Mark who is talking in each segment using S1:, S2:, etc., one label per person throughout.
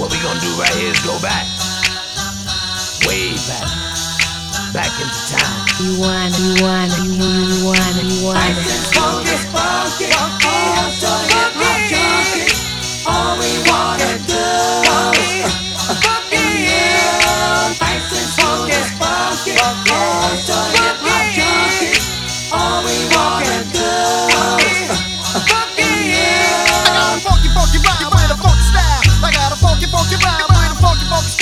S1: What we gonna do right here is go back. Way back. Back into time.
S2: You wanna, you wanna, you wanna, you wanna, you
S3: wanna. Funky, funky, funky, this funky, funky, oh, so. All we wanna do. Funky,
S4: funky, yeah. I
S2: just want this funky, funky. funky
S5: vibe with a
S4: funky
S6: funky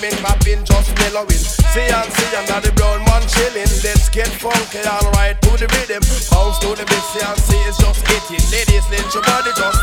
S6: women clapping, just mellowing. C and C and the brown man chilling. Let's get funky alright. right to the rhythm. Bounce to the beat, C and C it's just hitting. Ladies, let your body just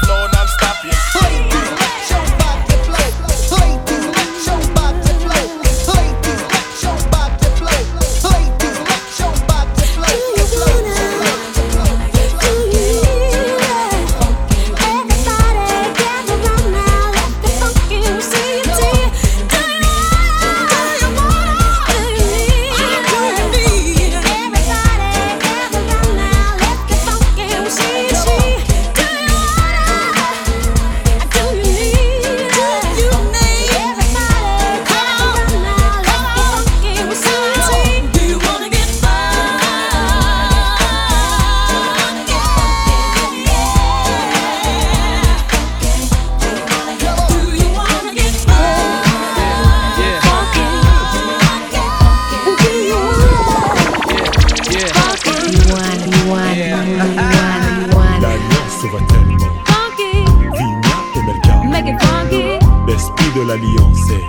S7: l'alliance est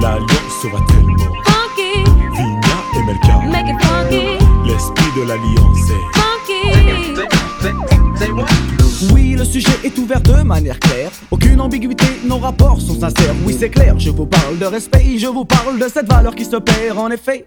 S7: L'alliance sera tellement funky. Vina et Melka. L'esprit de l'alliance est
S8: Oui, le sujet est ouvert de manière claire. Aucune ambiguïté, nos rapports sont sincères. Oui, c'est clair, je vous parle de respect, je vous parle de cette valeur qui se perd en effet.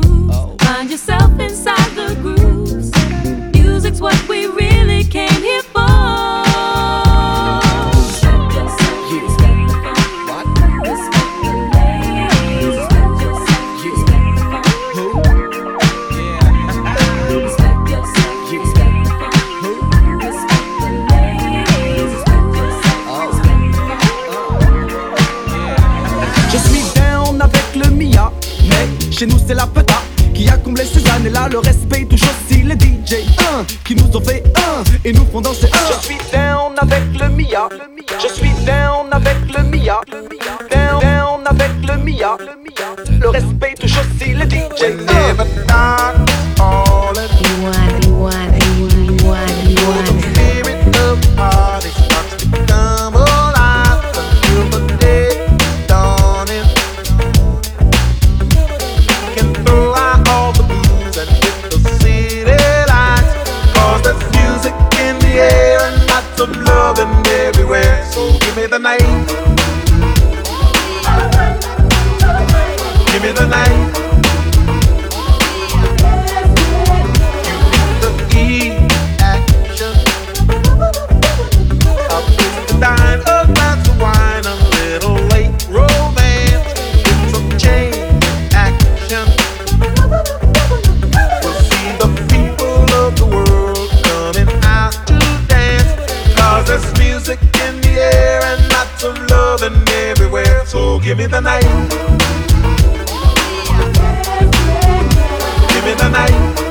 S8: Les DJ 1 qui nous ont fait un et nous font danser un. Je suis down avec le Mia, je suis down avec le Mia, down, down avec le Mia. Le respect touche aussi les DJ
S3: night. Give me the night.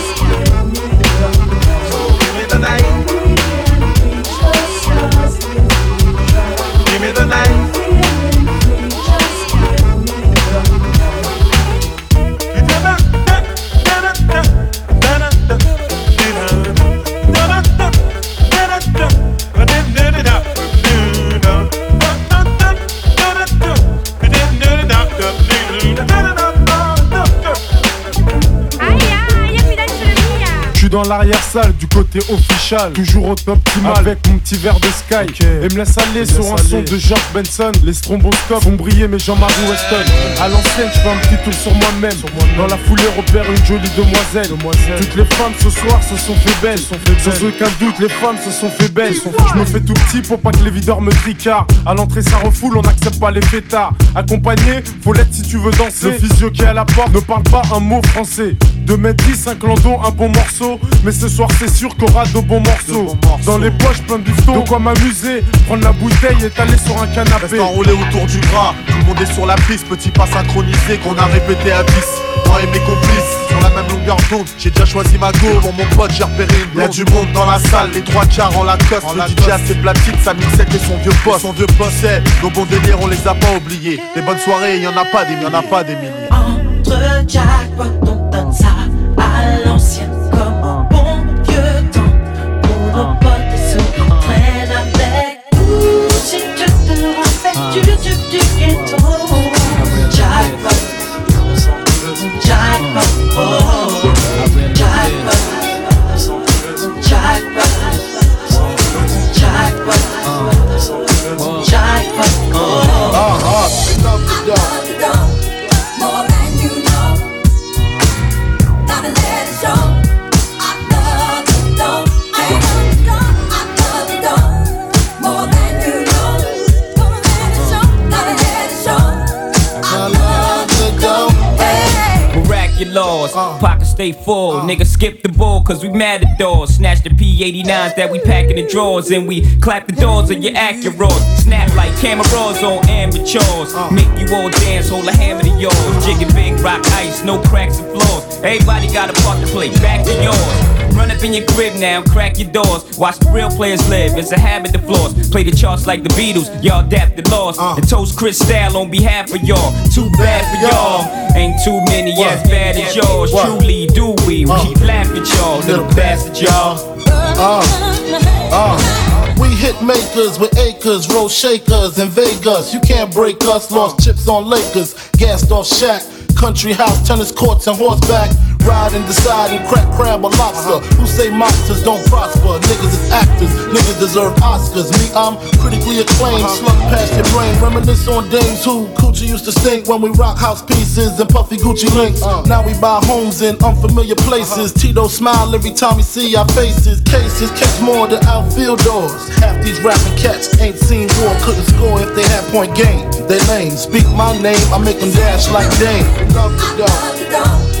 S7: Dans l'arrière-salle du côté official, toujours au top optimal avec mon petit verre de sky. Et me laisse aller sur un son de George Benson. Les stromboscopes font briller mes Jean-Marie Weston. À l'ancienne, je fais un petit tour sur moi-même. Dans la foulée, repère une jolie demoiselle. Toutes les femmes ce soir se sont fait belles. Sans aucun doute, les femmes se sont fait belles. Je me fais tout petit pour pas que les videurs me tricardent. À l'entrée, ça refoule, on n'accepte pas les fêtards. Accompagné, faut l'être si tu veux danser. Le physio qui est à la porte ne parle pas un mot français. 2m10, un clandon, un bon morceau. Mais ce soir, c'est sûr qu'on aura de bons morceaux. Dans les poches, plein de bifton. De quoi m'amuser, prendre la bouteille et t'aller sur un canapé.
S9: Reste enroulé autour du bras. Tout le monde est sur la piste, petit pas synchronisé qu'on a répété à 10. Moi et mes complices, sur la même longueur d'onde. J'ai déjà choisi ma go. Pour mon pote, j'ai repéré une Y'a du monde dans la salle, les trois quarts en la coste. Le DJ a ses platines, sa mixette et son vieux poste. Son vieux poste, c'est nos bons délires, on les a pas oubliés. Les bonnes soirées, y en a pas des milliers. Y en a pas des milliers.
S2: sejak waktu xa. Hey.
S5: Miraculous, uh. pockets stay full. Uh. Nigga skip the ball, cause we mad at doors. Snatch the P89s that we pack in the drawers. And we clap the doors of your Acuras. Snap like cameras on amateurs. Uh. Make you all dance, hold a hammer to yours. Jigging big rock ice, no cracks and flaws. Everybody got a part to play, back to yours. Run up in your crib now, crack your doors. Watch the real players live, it's a habit to floss. Play the charts like the Beatles, y'all adapted lost. Uh. And toast Cristal on behalf of y'all. Too bad for y'all. Ain't too many as bad as yours. Truly, do we? We uh. laugh at y'all, little bastard y'all.
S9: Uh. uh, we hit makers with acres, roll shakers in Vegas. You can't break us, lost chips on Lakers, gassed off Shaq. Country house, tennis courts, and horseback. Ride and decide and crack crab or lobster. Who say monsters don't prosper? Niggas is actors, niggas deserve Oscars. Me, I'm critically acclaimed, uh-huh. slug past your brain. Reminisce on dames who Coochie used to stink when we rock house pieces and puffy Gucci links. Uh-huh. Now we buy homes in unfamiliar places. Uh-huh. Tito smile every time we see our faces. Cases catch more than outfield doors. Half these rapping cats ain't seen war, couldn't score if they had point game. They lame, speak my name, I make them dash like Dame. Love the dog.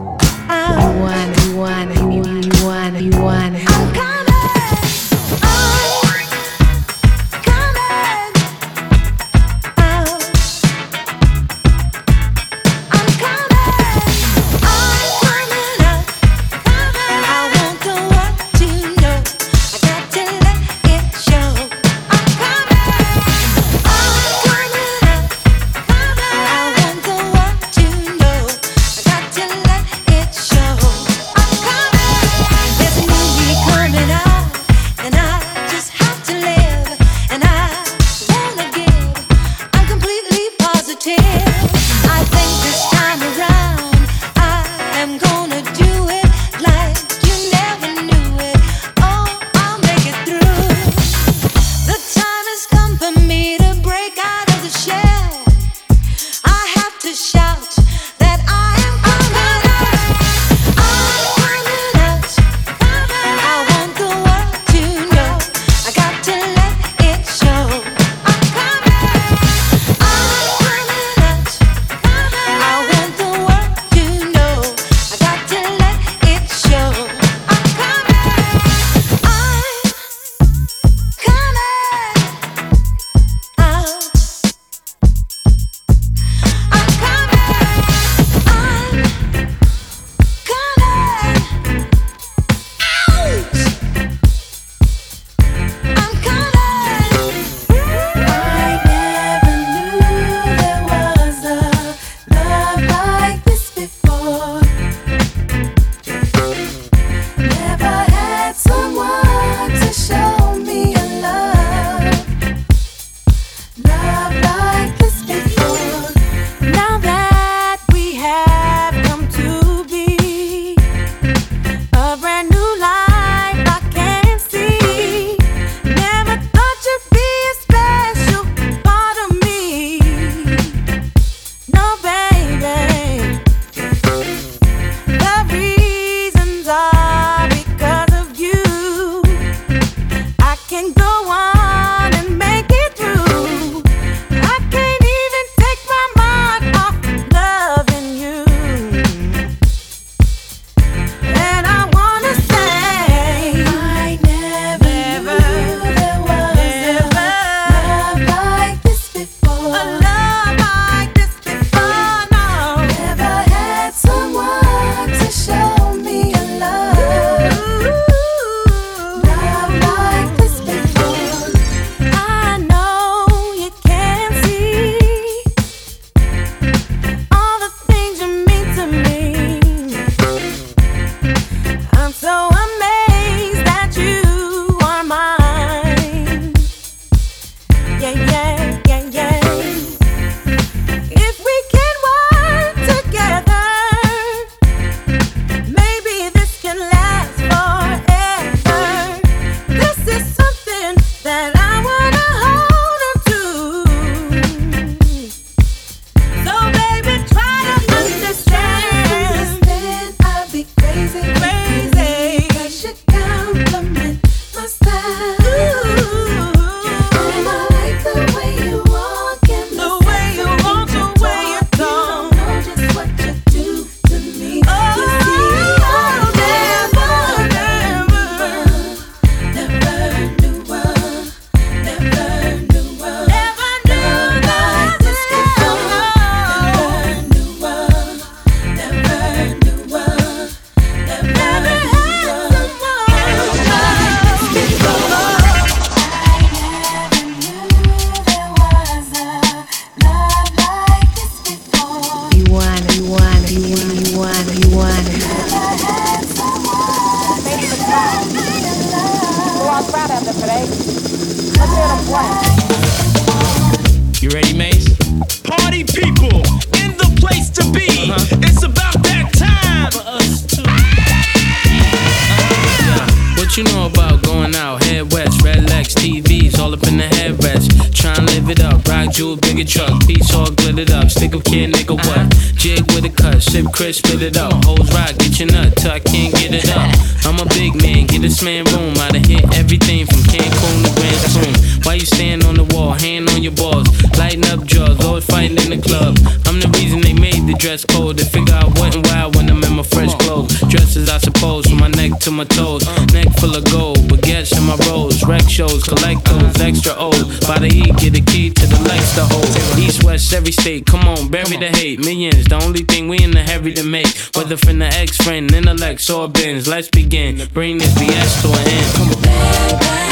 S10: jewel, bigger truck. Piece all glittered up. Stick up kid, nigga, what? Jig with a cut. Sip Chris, spit it up. Hoes rock, get your nut till I can't get it up. I'm a big man, get this man room. Done hit everything from Cancun to Grand Spoon. Why you stand on the wall, hand on your balls? Lighting up drugs, always fighting in the club. I'm the reason they made the dress code. They figure I wasn't wild when I'm in my fresh clothes. Dresses, I suppose, from my neck to my toes. Neck full of gold, baguettes in my rolls. Rec shows, collect those extra old. By the E get a key to the legs to hold. East, west, every state, come on, bury the hate. Millions, the only thing we in the heavy to make. Whether from the ex friend, intellect, or bins. Let's begin. Bring this BS to an end. Come on.